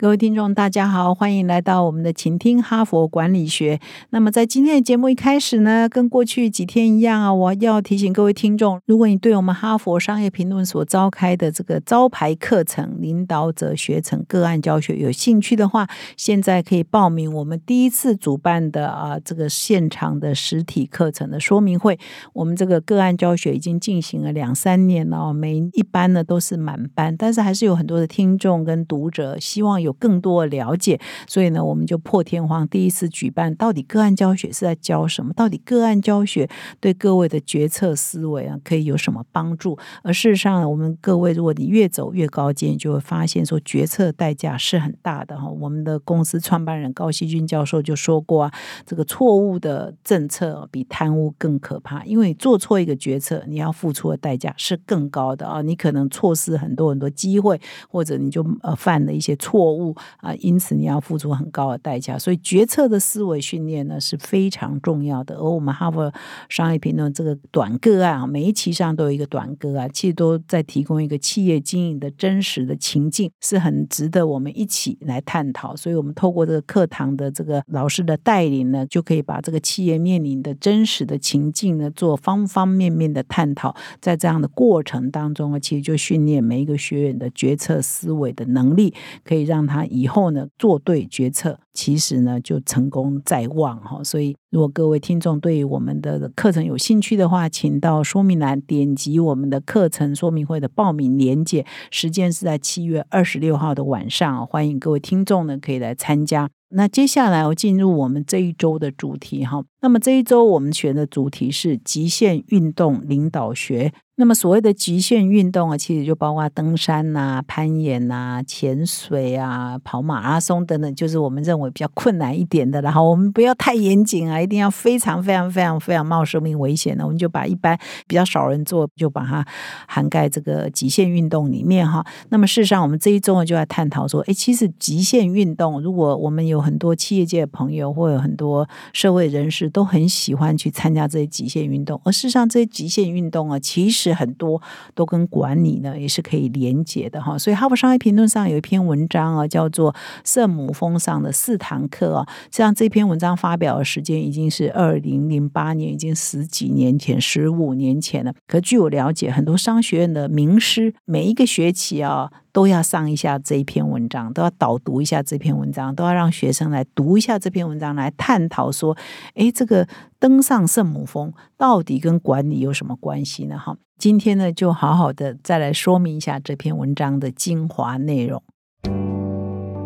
各位听众，大家好，欢迎来到我们的倾听哈佛管理学。那么在今天的节目一开始呢，跟过去几天一样啊，我要提醒各位听众，如果你对我们哈佛商业评论所召开的这个招牌课程——领导者学程个案教学有兴趣的话，现在可以报名我们第一次主办的啊这个现场的实体课程的说明会。我们这个个案教学已经进行了两三年了，每一班呢都是满班，但是还是有很多的听众跟读者希望有。有更多的了解，所以呢，我们就破天荒第一次举办。到底个案教学是在教什么？到底个案教学对各位的决策思维啊，可以有什么帮助？而事实上，我们各位，如果你越走越高阶，你就会发现说，决策代价是很大的哈。我们的公司创办人高希军教授就说过啊，这个错误的政策比贪污更可怕，因为做错一个决策，你要付出的代价是更高的啊。你可能错失很多很多机会，或者你就呃犯了一些错误。物啊，因此你要付出很高的代价，所以决策的思维训练呢是非常重要的。而我们哈佛商业评论这个短个案啊，每一期上都有一个短个案，其实都在提供一个企业经营的真实的情境，是很值得我们一起来探讨。所以，我们透过这个课堂的这个老师的带领呢，就可以把这个企业面临的真实的情境呢，做方方面面的探讨。在这样的过程当中啊，其实就训练每一个学员的决策思维的能力，可以让他以后呢做对决策，其实呢就成功在望哈。所以，如果各位听众对我们的课程有兴趣的话，请到说明栏点击我们的课程说明会的报名链接，时间是在七月二十六号的晚上，欢迎各位听众呢可以来参加。那接下来我进入我们这一周的主题哈。那么这一周我们选的主题是极限运动领导学。那么所谓的极限运动啊，其实就包括登山呐、攀岩呐、潜水啊、跑马拉松等等，就是我们认为比较困难一点的。然后我们不要太严谨啊，一定要非常非常非常非常冒生命危险的，我们就把一般比较少人做，就把它涵盖这个极限运动里面哈。那么事实上，我们这一周呢就在探讨说，哎，其实极限运动，如果我们有很多企业界的朋友，或有很多社会人士都很喜欢去参加这些极限运动，而事实上这些极限运动啊，其实很多都跟管理呢也是可以连接的哈，所以哈佛商业评论上有一篇文章啊，叫做《圣母峰上的四堂课》啊，像这篇文章发表的时间已经是二零零八年，已经十几年前、十五年前了。可据我了解，很多商学院的名师每一个学期啊。都要上一下这一篇文章，都要导读一下这篇文章，都要让学生来读一下这篇文章，来探讨说，哎，这个登上圣母峰到底跟管理有什么关系呢？哈，今天呢，就好好的再来说明一下这篇文章的精华内容。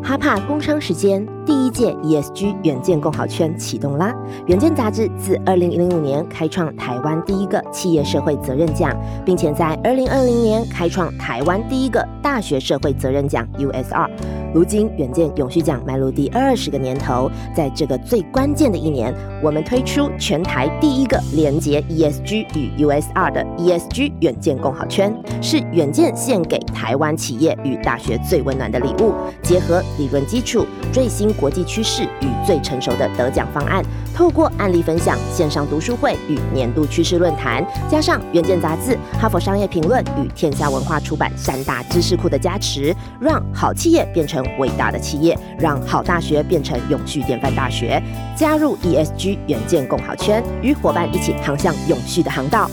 哈帕工商时间，第一届 ESG 远见共好圈启动啦！远见杂志自二零零五年开创台湾第一个企业社会责任奖，并且在二零二零年开创台湾第一个大学社会责任奖 USR。如今远见永续奖迈入第二十个年头，在这个最关键的一年，我们推出全台第一个连接 ESG 与 USR 的 ESG 远见共好圈，是远见献给台湾企业与大学最温暖的礼物，结合。理论基础、最新国际趋势与最成熟的得奖方案，透过案例分享、线上读书会与年度趋势论坛，加上《远见》杂志、哈佛商业评论与天下文化出版三大知识库的加持，让好企业变成伟大的企业，让好大学变成永续典范大学。加入 ESG 远见共好圈，与伙伴一起航向永续的航道。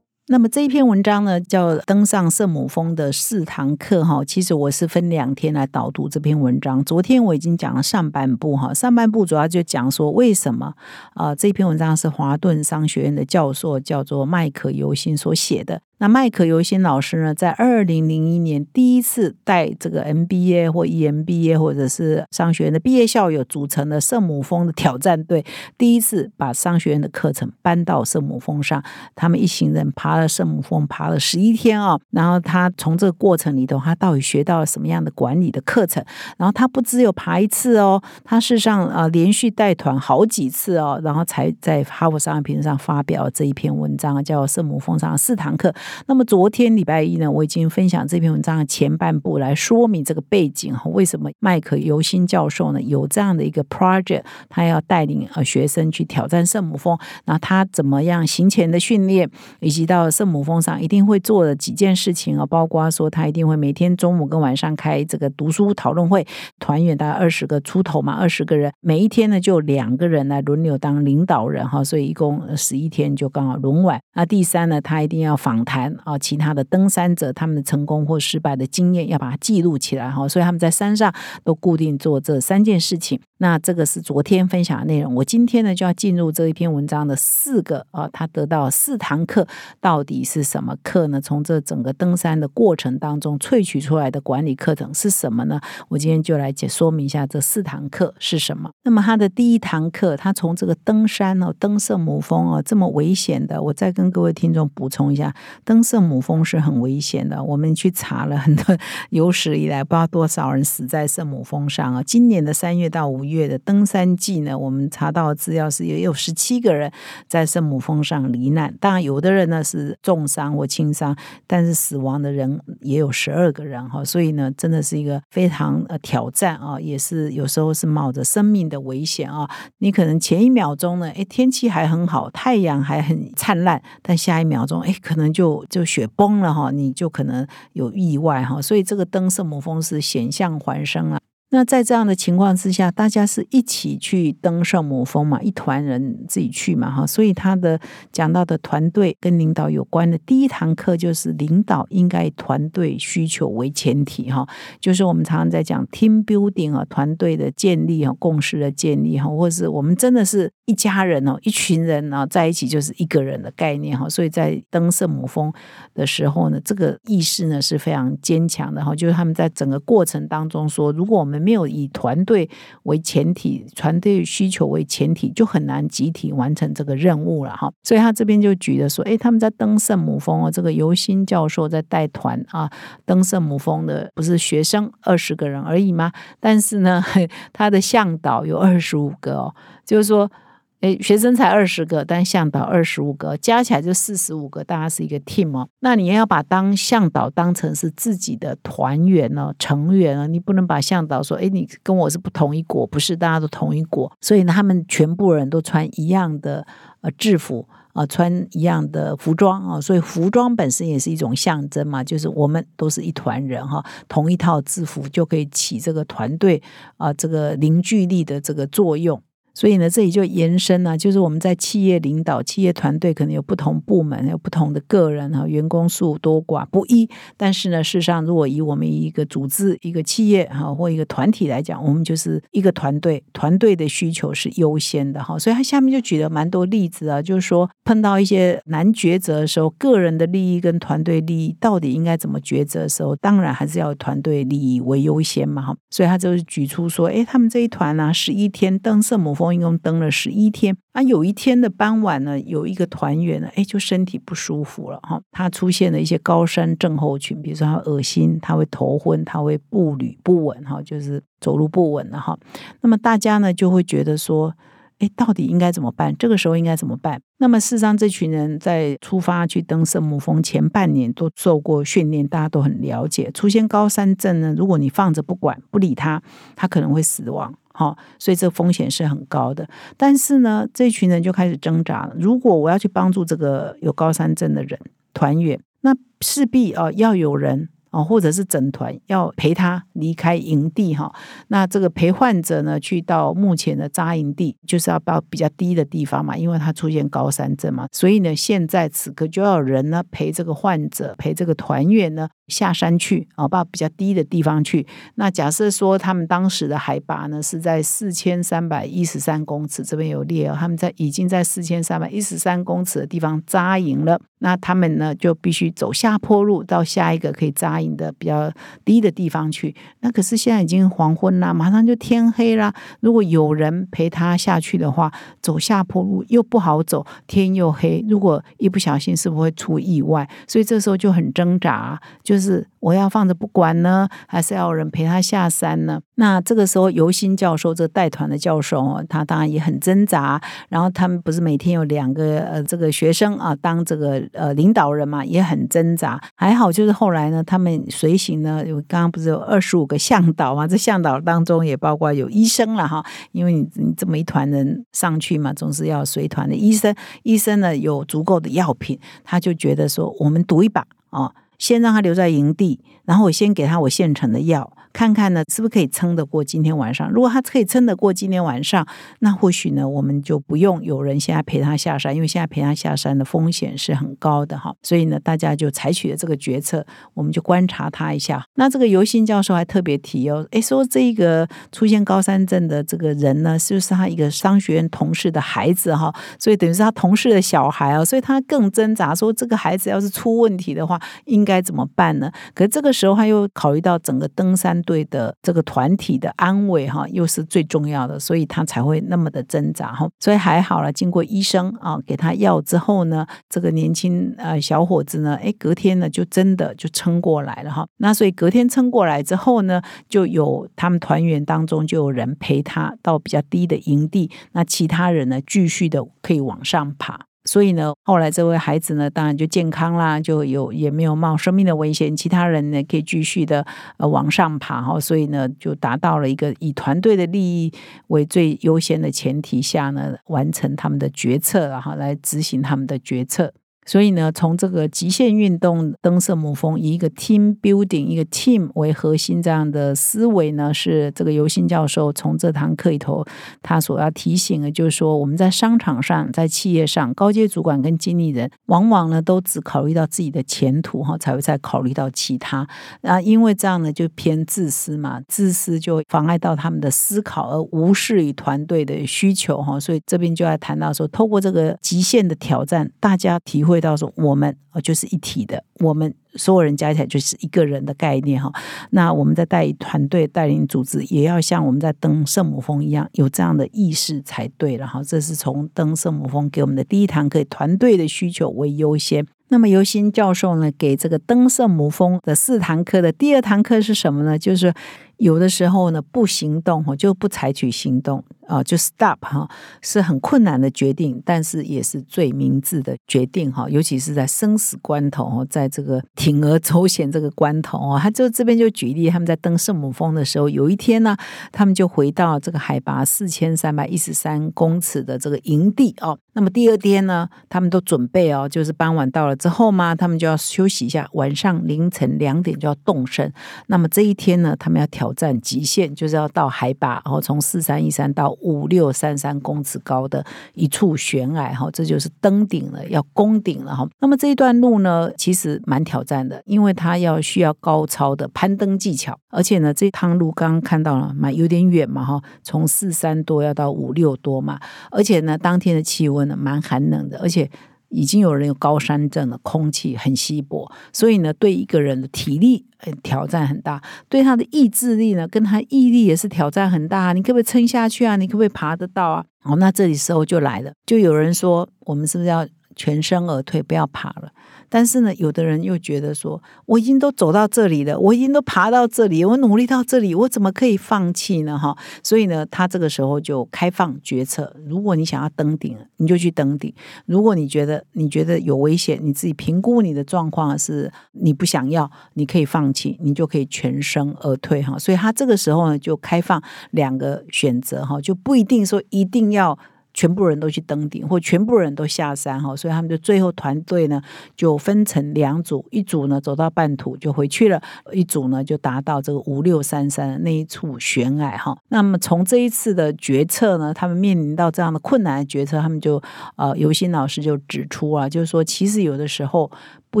那么这一篇文章呢，叫《登上圣母峰的四堂课》哈。其实我是分两天来导读这篇文章。昨天我已经讲了上半部哈，上半部主要就讲说为什么啊这篇文章是华顿商学院的教授叫做麦克尤辛所写的。那麦克尤辛老师呢，在二零零一年第一次带这个 MBA 或 EMBA 或者是商学院的毕业校友组成的圣母峰的挑战队，第一次把商学院的课程搬到圣母峰上。他们一行人爬了圣母峰，爬了十一天啊。然后他从这个过程里头，他到底学到了什么样的管理的课程？然后他不只有爬一次哦，他事实上啊连续带团好几次哦，然后才在哈佛商业评论上发表这一篇文章，叫《圣母峰上四堂课》。那么昨天礼拜一呢，我已经分享这篇文章的前半部来说明这个背景哈，为什么麦克尤辛教授呢有这样的一个 project，他要带领呃学生去挑战圣母峰，那他怎么样行前的训练，以及到圣母峰上一定会做的几件事情啊，包括说他一定会每天中午跟晚上开这个读书讨论会，团员大概二十个出头嘛，二十个人，每一天呢就两个人来轮流当领导人哈，所以一共十一天就刚好轮完。那第三呢，他一定要访谈。啊，其他的登山者他们的成功或失败的经验要把它记录起来哈，所以他们在山上都固定做这三件事情。那这个是昨天分享的内容，我今天呢就要进入这一篇文章的四个啊，他得到四堂课到底是什么课呢？从这整个登山的过程当中萃取出来的管理课程是什么呢？我今天就来解说明一下这四堂课是什么。那么他的第一堂课，他从这个登山哦，登圣母峰哦，这么危险的，我再跟各位听众补充一下，登圣母峰是很危险的。我们去查了很多有史以来不知道多少人死在圣母峰上啊，今年的三月到五。月的登山季呢，我们查到资料是也有十七个人在圣母峰上罹难。当然，有的人呢是重伤或轻伤，但是死亡的人也有十二个人哈。所以呢，真的是一个非常呃挑战啊，也是有时候是冒着生命的危险啊。你可能前一秒钟呢，哎，天气还很好，太阳还很灿烂，但下一秒钟，哎，可能就就雪崩了哈，你就可能有意外哈。所以这个灯圣母峰是险象环生啊。那在这样的情况之下，大家是一起去登圣母峰嘛，一团人自己去嘛，哈，所以他的讲到的团队跟领导有关的第一堂课就是领导应该以团队需求为前提，哈，就是我们常常在讲 team building 啊，团队的建立啊，共识的建立哈，或者是我们真的是一家人哦，一群人啊在一起就是一个人的概念哈，所以在登圣母峰的时候呢，这个意识呢是非常坚强的哈，就是他们在整个过程当中说，如果我们没有以团队为前提，团队需求为前提，就很难集体完成这个任务了哈。所以他这边就举的说，哎，他们在登圣母峰哦，这个尤新教授在带团啊，登圣母峰的不是学生二十个人而已吗？但是呢，他的向导有二十五个哦，就是说。哎，学生才二十个，但向导二十五个，加起来就四十五个，大家是一个 team 哦。那你要把当向导当成是自己的团员呢，成员啊，你不能把向导说，哎，你跟我是不同一国，不是大家都同一国，所以呢，他们全部人都穿一样的呃制服啊，穿一样的服装啊，所以服装本身也是一种象征嘛，就是我们都是一团人哈，同一套制服就可以起这个团队啊，这个凝聚力的这个作用。所以呢，这里就延伸了，就是我们在企业领导、企业团队可能有不同部门、有不同的个人哈，员工数多寡不一。但是呢，事实上，如果以我们一个组织、一个企业哈或一个团体来讲，我们就是一个团队，团队的需求是优先的哈。所以他下面就举了蛮多例子啊，就是说碰到一些难抉择的时候，个人的利益跟团队利益到底应该怎么抉择的时候，当然还是要团队利益为优先嘛哈。所以他就是举出说，哎，他们这一团呢，十一天登圣母峰。一共登了十一天啊，有一天的傍晚呢，有一个团员呢，哎，就身体不舒服了哈，他出现了一些高山症候群，比如说他恶心，他会头昏，他会步履不稳哈，就是走路不稳了哈。那么大家呢就会觉得说，哎，到底应该怎么办？这个时候应该怎么办？那么事实上，这群人在出发去登圣母峰前半年都受过训练，大家都很了解，出现高山症呢，如果你放着不管不理他，他可能会死亡。好，所以这风险是很高的。但是呢，这群人就开始挣扎了。如果我要去帮助这个有高山症的人团圆，那势必啊要有人。或者是整团要陪他离开营地哈，那这个陪患者呢，去到目前的扎营地，就是要到比较低的地方嘛，因为他出现高山症嘛，所以呢，现在此刻就要人呢陪这个患者，陪这个团员呢下山去啊，到比较低的地方去。那假设说他们当时的海拔呢是在四千三百一十三公尺，这边有列哦，他们在已经在四千三百一十三公尺的地方扎营了。那他们呢就必须走下坡路到下一个可以扎营的比较低的地方去。那可是现在已经黄昏啦，马上就天黑啦。如果有人陪他下去的话，走下坡路又不好走，天又黑，如果一不小心是不是会出意外？所以这时候就很挣扎，就是我要放着不管呢，还是要有人陪他下山呢？那这个时候，尤新教授这个带团的教授哦，他当然也很挣扎。然后他们不是每天有两个呃这个学生啊当这个呃领导人嘛，也很挣扎。还好就是后来呢，他们随行呢，有刚刚不是有二十五个向导嘛？这向导当中也包括有医生了哈，因为你你这么一团人上去嘛，总是要随团的医生。医生呢有足够的药品，他就觉得说，我们赌一把啊，先让他留在营地，然后我先给他我现成的药。看看呢，是不是可以撑得过今天晚上？如果他可以撑得过今天晚上，那或许呢，我们就不用有人现在陪他下山，因为现在陪他下山的风险是很高的哈。所以呢，大家就采取了这个决策，我们就观察他一下。那这个尤新教授还特别提哦，诶，说这个出现高山症的这个人呢，是不是他一个商学院同事的孩子哈？所以等于是他同事的小孩哦，所以他更挣扎，说这个孩子要是出问题的话，应该怎么办呢？可这个时候他又考虑到整个登山。队的这个团体的安慰哈，又是最重要的，所以他才会那么的挣扎哈。所以还好了，经过医生啊给他药之后呢，这个年轻呃小伙子呢，哎，隔天呢就真的就撑过来了哈。那所以隔天撑过来之后呢，就有他们团员当中就有人陪他到比较低的营地，那其他人呢继续的可以往上爬。所以呢，后来这位孩子呢，当然就健康啦，就有也没有冒生命的危险。其他人呢，可以继续的呃往上爬哈。所以呢，就达到了一个以团队的利益为最优先的前提下呢，完成他们的决策，然后来执行他们的决策。所以呢，从这个极限运动登圣母峰，以一个 team building 一个 team 为核心这样的思维呢，是这个尤新教授从这堂课里头他所要提醒的，就是说我们在商场上、在企业上，高阶主管跟经理人往往呢都只考虑到自己的前途哈，才会再考虑到其他啊，因为这样呢就偏自私嘛，自私就妨碍到他们的思考，而无视于团队的需求哈。所以这边就要谈到说，透过这个极限的挑战，大家体会。到说我们啊就是一体的，我们所有人加起来就是一个人的概念哈。那我们在带团队、带领组织，也要像我们在登圣母峰一样，有这样的意识才对了哈。这是从登圣母峰给我们的第一堂课，团队的需求为优先。那么尤新教授呢，给这个登圣母峰的四堂课的第二堂课是什么呢？就是有的时候呢，不行动哈，就不采取行动。啊，就 stop 哈，是很困难的决定，但是也是最明智的决定哈。尤其是在生死关头，在这个铤而走险这个关头啊，他就这边就举例，他们在登圣母峰的时候，有一天呢，他们就回到这个海拔四千三百一十三公尺的这个营地哦。那么第二天呢，他们都准备哦，就是傍晚到了之后嘛，他们就要休息一下，晚上凌晨两点就要动身。那么这一天呢，他们要调挑战极限，就是要到海拔，然后从四三一三到五六三三公尺高的一处悬崖哈，这就是登顶了，要攻顶了哈。那么这一段路呢，其实蛮挑战的，因为它要需要高超的攀登技巧，而且呢，这趟路刚刚看到了，蛮有点远嘛哈，从四三多要到五六多嘛，而且呢，当天的气温呢蛮寒冷的，而且。已经有人有高山症了，空气很稀薄，所以呢，对一个人的体力挑战很大，对他的意志力呢，跟他毅力也是挑战很大。你可不可以撑下去啊？你可不可以爬得到啊？哦，那这里时候就来了，就有人说，我们是不是要全身而退，不要爬了？但是呢，有的人又觉得说，我已经都走到这里了，我已经都爬到这里，我努力到这里，我怎么可以放弃呢？哈，所以呢，他这个时候就开放决策。如果你想要登顶，你就去登顶；如果你觉得你觉得有危险，你自己评估你的状况是你不想要，你可以放弃，你就可以全身而退。哈，所以他这个时候呢，就开放两个选择。哈，就不一定说一定要。全部人都去登顶，或全部人都下山哈，所以他们就最后团队呢就分成两组，一组呢走到半途就回去了，一组呢就达到这个五六三三那一处悬崖哈。那么从这一次的决策呢，他们面临到这样的困难的决策，他们就呃尤新老师就指出啊，就是说其实有的时候不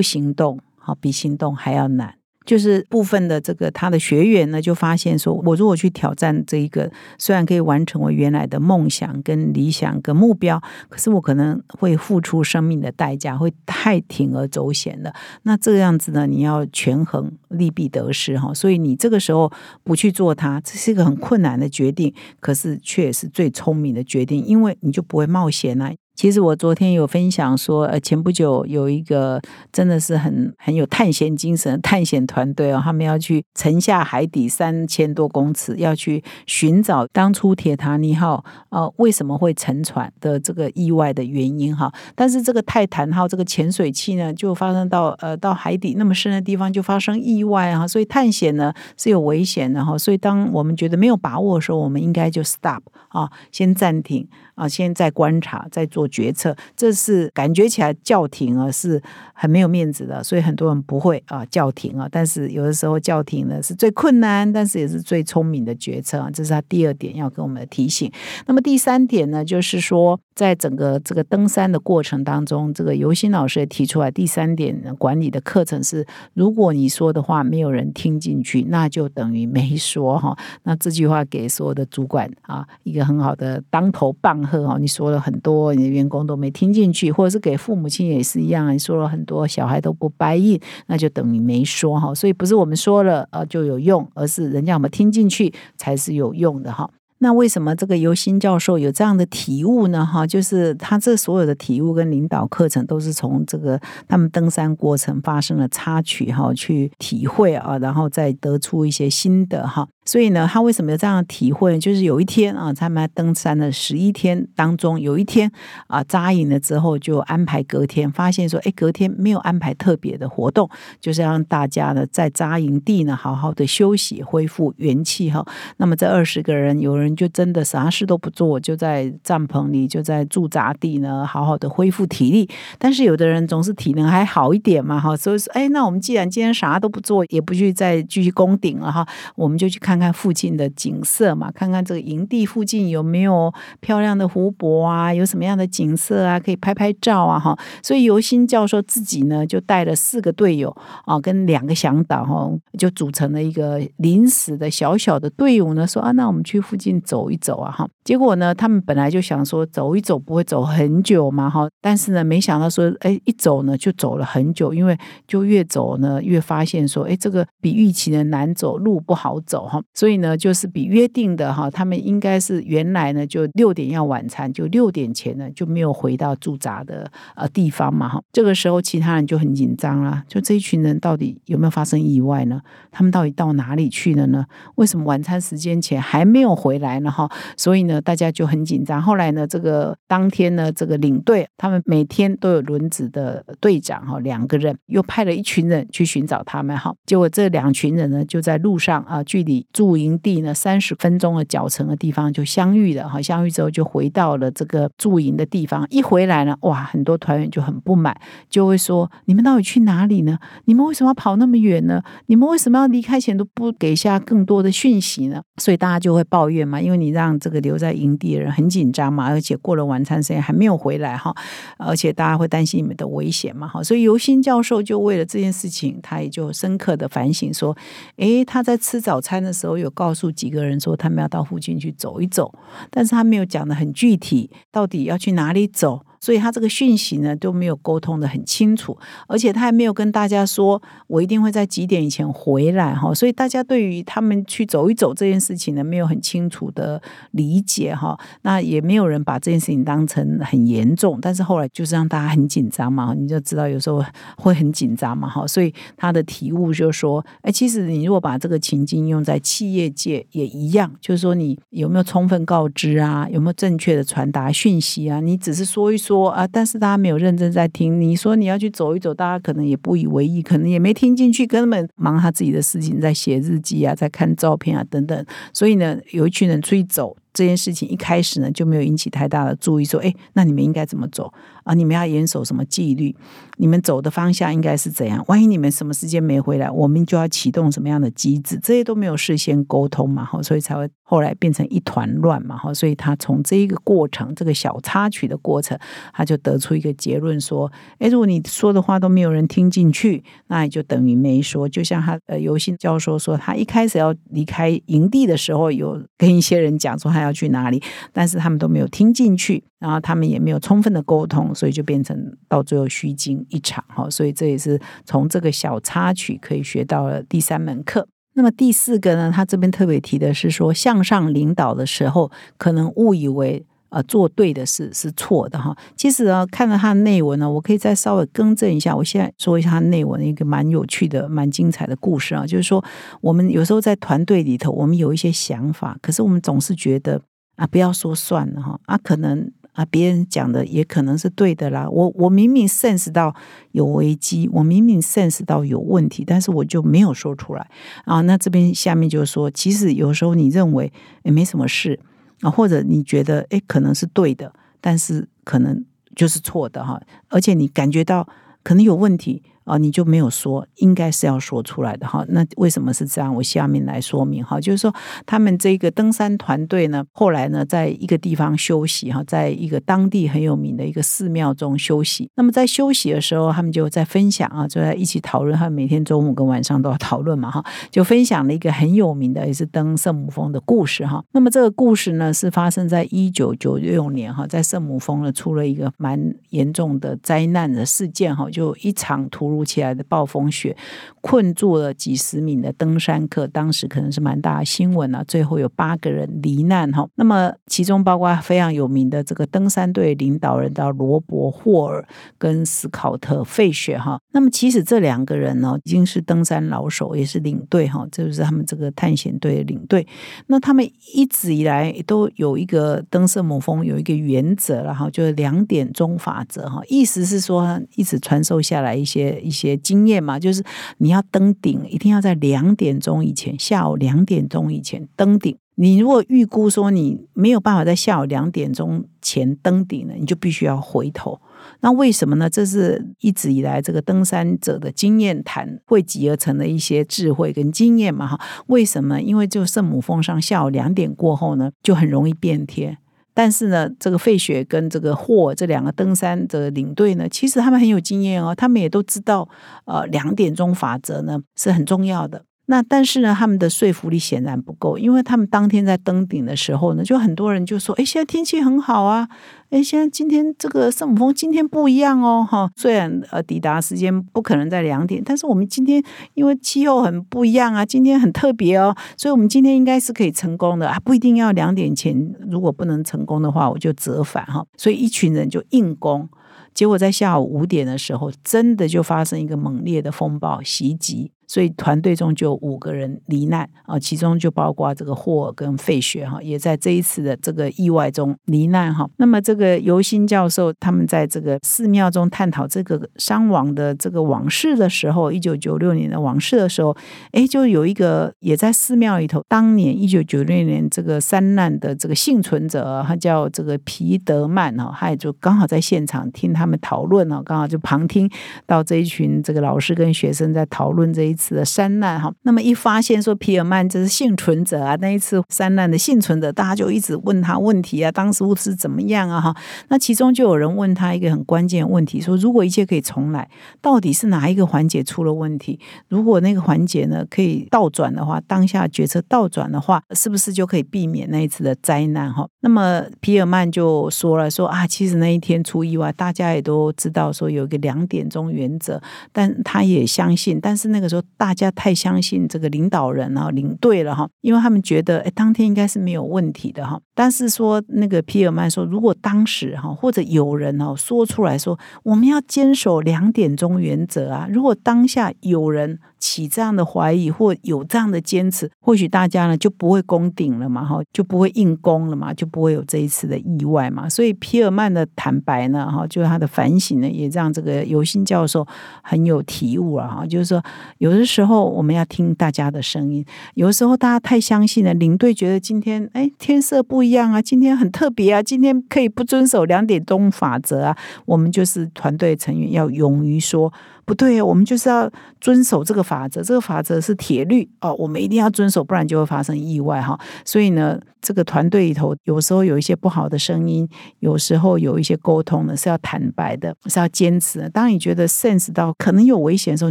行动好比行动还要难。就是部分的这个他的学员呢，就发现说，我如果去挑战这一个，虽然可以完成我原来的梦想、跟理想、跟目标，可是我可能会付出生命的代价，会太铤而走险了。那这样子呢，你要权衡利弊得失哈，所以你这个时候不去做它，这是一个很困难的决定，可是却也是最聪明的决定，因为你就不会冒险啊。其实我昨天有分享说，呃，前不久有一个真的是很很有探险精神的探险团队哦，他们要去沉下海底三千多公尺，要去寻找当初铁达尼号呃为什么会沉船的这个意外的原因哈。但是这个泰坦号这个潜水器呢，就发生到呃到海底那么深的地方就发生意外啊，所以探险呢是有危险的哈。所以当我们觉得没有把握的时候，我们应该就 stop 啊，先暂停啊，先再观察，再做。决策，这是感觉起来叫停啊，是很没有面子的，所以很多人不会啊叫停啊。但是有的时候叫停呢是最困难，但是也是最聪明的决策啊。这是他第二点要跟我们的提醒。那么第三点呢，就是说，在整个这个登山的过程当中，这个尤新老师也提出来第三点管理的课程是：如果你说的话没有人听进去，那就等于没说哈。那这句话给所有的主管啊一个很好的当头棒喝哈。你说了很多，你。员工都没听进去，或者是给父母亲也是一样，你说了很多，小孩都不答应，那就等于没说哈。所以不是我们说了呃就有用，而是人家我们听进去才是有用的哈。那为什么这个尤新教授有这样的体悟呢？哈，就是他这所有的体悟跟领导课程都是从这个他们登山过程发生的插曲哈去体会啊，然后再得出一些心得哈。所以呢，他为什么有这样的体会？就是有一天啊，他们登山的十一天当中，有一天啊扎营了之后，就安排隔天，发现说，哎，隔天没有安排特别的活动，就是让大家呢在扎营地呢好好的休息，恢复元气哈。那么这二十个人，有人就真的啥事都不做，就在帐篷里，就在驻扎地呢，好好的恢复体力。但是有的人总是体能还好一点嘛哈，所以说，哎，那我们既然今天啥都不做，也不去再继续攻顶了哈，我们就去看。看附近的景色嘛，看看这个营地附近有没有漂亮的湖泊啊，有什么样的景色啊，可以拍拍照啊，哈。所以尤新教授自己呢，就带了四个队友啊，跟两个向导哈，就组成了一个临时的小小的队伍呢，说啊，那我们去附近走一走啊，哈。结果呢，他们本来就想说走一走不会走很久嘛，哈。但是呢，没想到说，哎，一走呢就走了很久，因为就越走呢越发现说，哎，这个比预期的难走，路不好走哈。所以呢，就是比约定的哈，他们应该是原来呢就六点要晚餐，就六点前呢就没有回到驻扎的呃地方嘛哈。这个时候其他人就很紧张啦，就这一群人到底有没有发生意外呢？他们到底到哪里去了呢？为什么晚餐时间前还没有回来呢？哈，所以呢大家就很紧张。后来呢，这个当天呢，这个领队他们每天都有轮值的队长哈，两个人又派了一群人去寻找他们哈。结果这两群人呢就在路上啊，距离。驻营地呢，三十分钟的脚程的地方就相遇了哈，相遇之后就回到了这个驻营的地方。一回来呢，哇，很多团员就很不满，就会说：你们到底去哪里呢？你们为什么要跑那么远呢？你们为什么要离开前都不给下更多的讯息呢？所以大家就会抱怨嘛，因为你让这个留在营地的人很紧张嘛，而且过了晚餐时间还没有回来哈，而且大家会担心你们的危险嘛哈。所以尤新教授就为了这件事情，他也就深刻的反省说：诶，他在吃早餐的时候。有告诉几个人说他们要到附近去走一走，但是他没有讲的很具体，到底要去哪里走。所以他这个讯息呢都没有沟通的很清楚，而且他还没有跟大家说，我一定会在几点以前回来哈。所以大家对于他们去走一走这件事情呢，没有很清楚的理解哈。那也没有人把这件事情当成很严重，但是后来就是让大家很紧张嘛，你就知道有时候会很紧张嘛哈。所以他的体悟就是说，哎，其实你如果把这个情境用在企业界也一样，就是说你有没有充分告知啊，有没有正确的传达讯息啊？你只是说一说。说啊，但是大家没有认真在听。你说你要去走一走，大家可能也不以为意，可能也没听进去，根本忙他自己的事情，在写日记啊，在看照片啊等等。所以呢，有一群人出去走。这件事情一开始呢就没有引起太大的注意，说哎，那你们应该怎么走啊，你们要严守什么纪律？你们走的方向应该是怎样？万一你们什么时间没回来，我们就要启动什么样的机制？这些都没有事先沟通嘛，哈，所以才会后来变成一团乱嘛，哈。所以他从这一个过程，这个小插曲的过程，他就得出一个结论说：，哎，如果你说的话都没有人听进去，那也就等于没说。就像他呃，游戏教授说，他一开始要离开营地的时候，有跟一些人讲说他要去哪里，但是他们都没有听进去，然后他们也没有充分的沟通，所以就变成到最后虚惊。一场哈，所以这也是从这个小插曲可以学到了第三门课。那么第四个呢，他这边特别提的是说，向上领导的时候，可能误以为呃做对的事是错的哈。其实啊，看了他的内文呢，我可以再稍微更正一下。我现在说一下他内文一个蛮有趣的、蛮精彩的故事啊，就是说我们有时候在团队里头，我们有一些想法，可是我们总是觉得啊，不要说算了哈，啊可能。啊，别人讲的也可能是对的啦。我我明明 sense 到有危机，我明明 sense 到有问题，但是我就没有说出来啊。那这边下面就是说，其实有时候你认为也没什么事啊，或者你觉得诶可能是对的，但是可能就是错的哈。而且你感觉到可能有问题。啊，你就没有说，应该是要说出来的哈。那为什么是这样？我下面来说明哈，就是说他们这个登山团队呢，后来呢，在一个地方休息哈，在一个当地很有名的一个寺庙中休息。那么在休息的时候，他们就在分享啊，就在一起讨论。他们每天中午跟晚上都要讨论嘛哈，就分享了一个很有名的，也是登圣母峰的故事哈。那么这个故事呢，是发生在一九九六年哈，在圣母峰呢出了一个蛮严重的灾难的事件哈，就一场突如起来的暴风雪困住了几十名的登山客，当时可能是蛮大的新闻啊。最后有八个人罹难哈，那么其中包括非常有名的这个登山队领导人叫罗伯霍尔跟斯考特费雪哈。那么其实这两个人呢，已经是登山老手，也是领队哈，这就是他们这个探险队的领队。那他们一直以来都有一个登圣母峰有一个原则，然后就是两点钟法则哈，意思是说一直传授下来一些。一些经验嘛，就是你要登顶，一定要在两点钟以前，下午两点钟以前登顶。你如果预估说你没有办法在下午两点钟前登顶呢，你就必须要回头。那为什么呢？这是一直以来这个登山者的经验谈汇集而成的一些智慧跟经验嘛，哈。为什么？因为就圣母峰上下午两点过后呢，就很容易变天。但是呢，这个费雪跟这个霍这两个登山的领队呢，其实他们很有经验哦，他们也都知道，呃，两点钟法则呢是很重要的。那但是呢，他们的说服力显然不够，因为他们当天在登顶的时候呢，就很多人就说：“哎，现在天气很好啊，哎，现在今天这个圣母峰今天不一样哦，哈，虽然呃抵达时间不可能在两点，但是我们今天因为气候很不一样啊，今天很特别哦，所以我们今天应该是可以成功的啊，不一定要两点前，如果不能成功的话，我就折返哈，所以一群人就硬攻，结果在下午五点的时候，真的就发生一个猛烈的风暴袭击。所以团队中就五个人罹难啊，其中就包括这个霍尔跟费雪哈，也在这一次的这个意外中罹难哈。那么这个尤新教授他们在这个寺庙中探讨这个伤亡的这个往事的时候，一九九六年的往事的时候，哎，就有一个也在寺庙里头，当年一九九六年这个山难的这个幸存者，他叫这个皮德曼哈，他也就刚好在现场听他们讨论哦，刚好就旁听到这一群这个老师跟学生在讨论这一。次的山难哈，那么一发现说皮尔曼这是幸存者啊，那一次山难的幸存者，大家就一直问他问题啊，当时是怎么样啊哈？那其中就有人问他一个很关键的问题，说如果一切可以重来，到底是哪一个环节出了问题？如果那个环节呢可以倒转的话，当下决策倒转的话，是不是就可以避免那一次的灾难哈？那么皮尔曼就说了说啊，其实那一天出意外，大家也都知道说有一个两点钟原则，但他也相信，但是那个时候。大家太相信这个领导人啊，领队了哈，因为他们觉得哎，当天应该是没有问题的哈。但是说那个皮尔曼说，如果当时哈，或者有人哈说出来说，我们要坚守两点钟原则啊，如果当下有人。起这样的怀疑或有这样的坚持，或许大家呢就不会攻顶了嘛，哈，就不会硬攻了嘛，就不会有这一次的意外嘛。所以皮尔曼的坦白呢，哈，就是他的反省呢，也让这个尤新教授很有体悟了，哈，就是说有的时候我们要听大家的声音，有的时候大家太相信了，领队觉得今天哎天色不一一样啊，今天很特别啊，今天可以不遵守两点钟法则啊。我们就是团队成员要勇于说。不对，我们就是要遵守这个法则，这个法则是铁律哦，我们一定要遵守，不然就会发生意外哈。所以呢，这个团队里头有时候有一些不好的声音，有时候有一些沟通呢是要坦白的，是要坚持的。当你觉得 sense 到可能有危险的时候，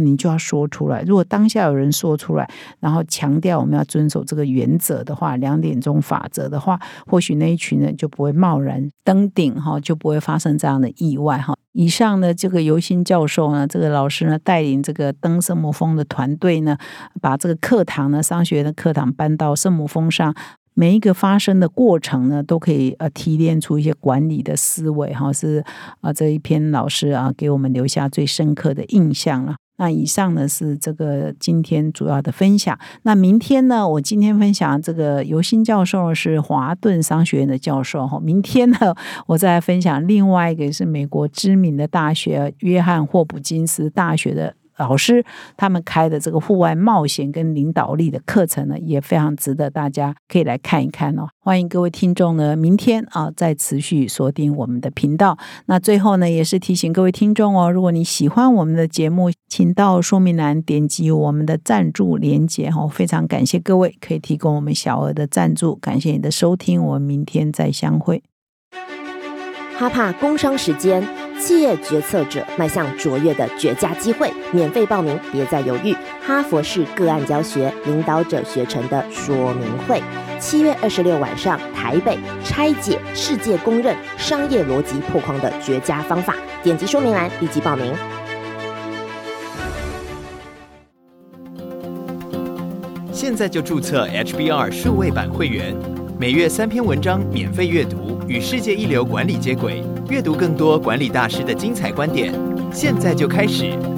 你就要说出来。如果当下有人说出来，然后强调我们要遵守这个原则的话，两点钟法则的话，或许那一群人就不会贸然登顶哈，就不会发生这样的意外哈。以上呢，这个尤新教授呢，这个老师呢，带领这个登圣母峰的团队呢，把这个课堂呢，商学院的课堂搬到圣母峰上，每一个发生的过程呢，都可以呃提炼出一些管理的思维哈，是啊这一篇老师啊给我们留下最深刻的印象了。那以上呢是这个今天主要的分享。那明天呢，我今天分享这个尤新教授是华顿商学院的教授哈。明天呢，我再分享另外一个是美国知名的大学约翰霍普金斯大学的。老师他们开的这个户外冒险跟领导力的课程呢，也非常值得大家可以来看一看哦。欢迎各位听众呢，明天啊再持续锁定我们的频道。那最后呢，也是提醒各位听众哦，如果你喜欢我们的节目，请到说明栏点击我们的赞助连接哈。非常感谢各位可以提供我们小额的赞助，感谢你的收听，我们明天再相会。哈帕工商时间。企业决策者迈向卓越的绝佳机会，免费报名，别再犹豫！哈佛式个案教学，领导者学成的说明会，七月二十六晚上，台北拆解世界公认商业逻辑破框的绝佳方法，点击说明栏立即报名。现在就注册 HBR 数位版会员，每月三篇文章免费阅读，与世界一流管理接轨。阅读更多管理大师的精彩观点，现在就开始。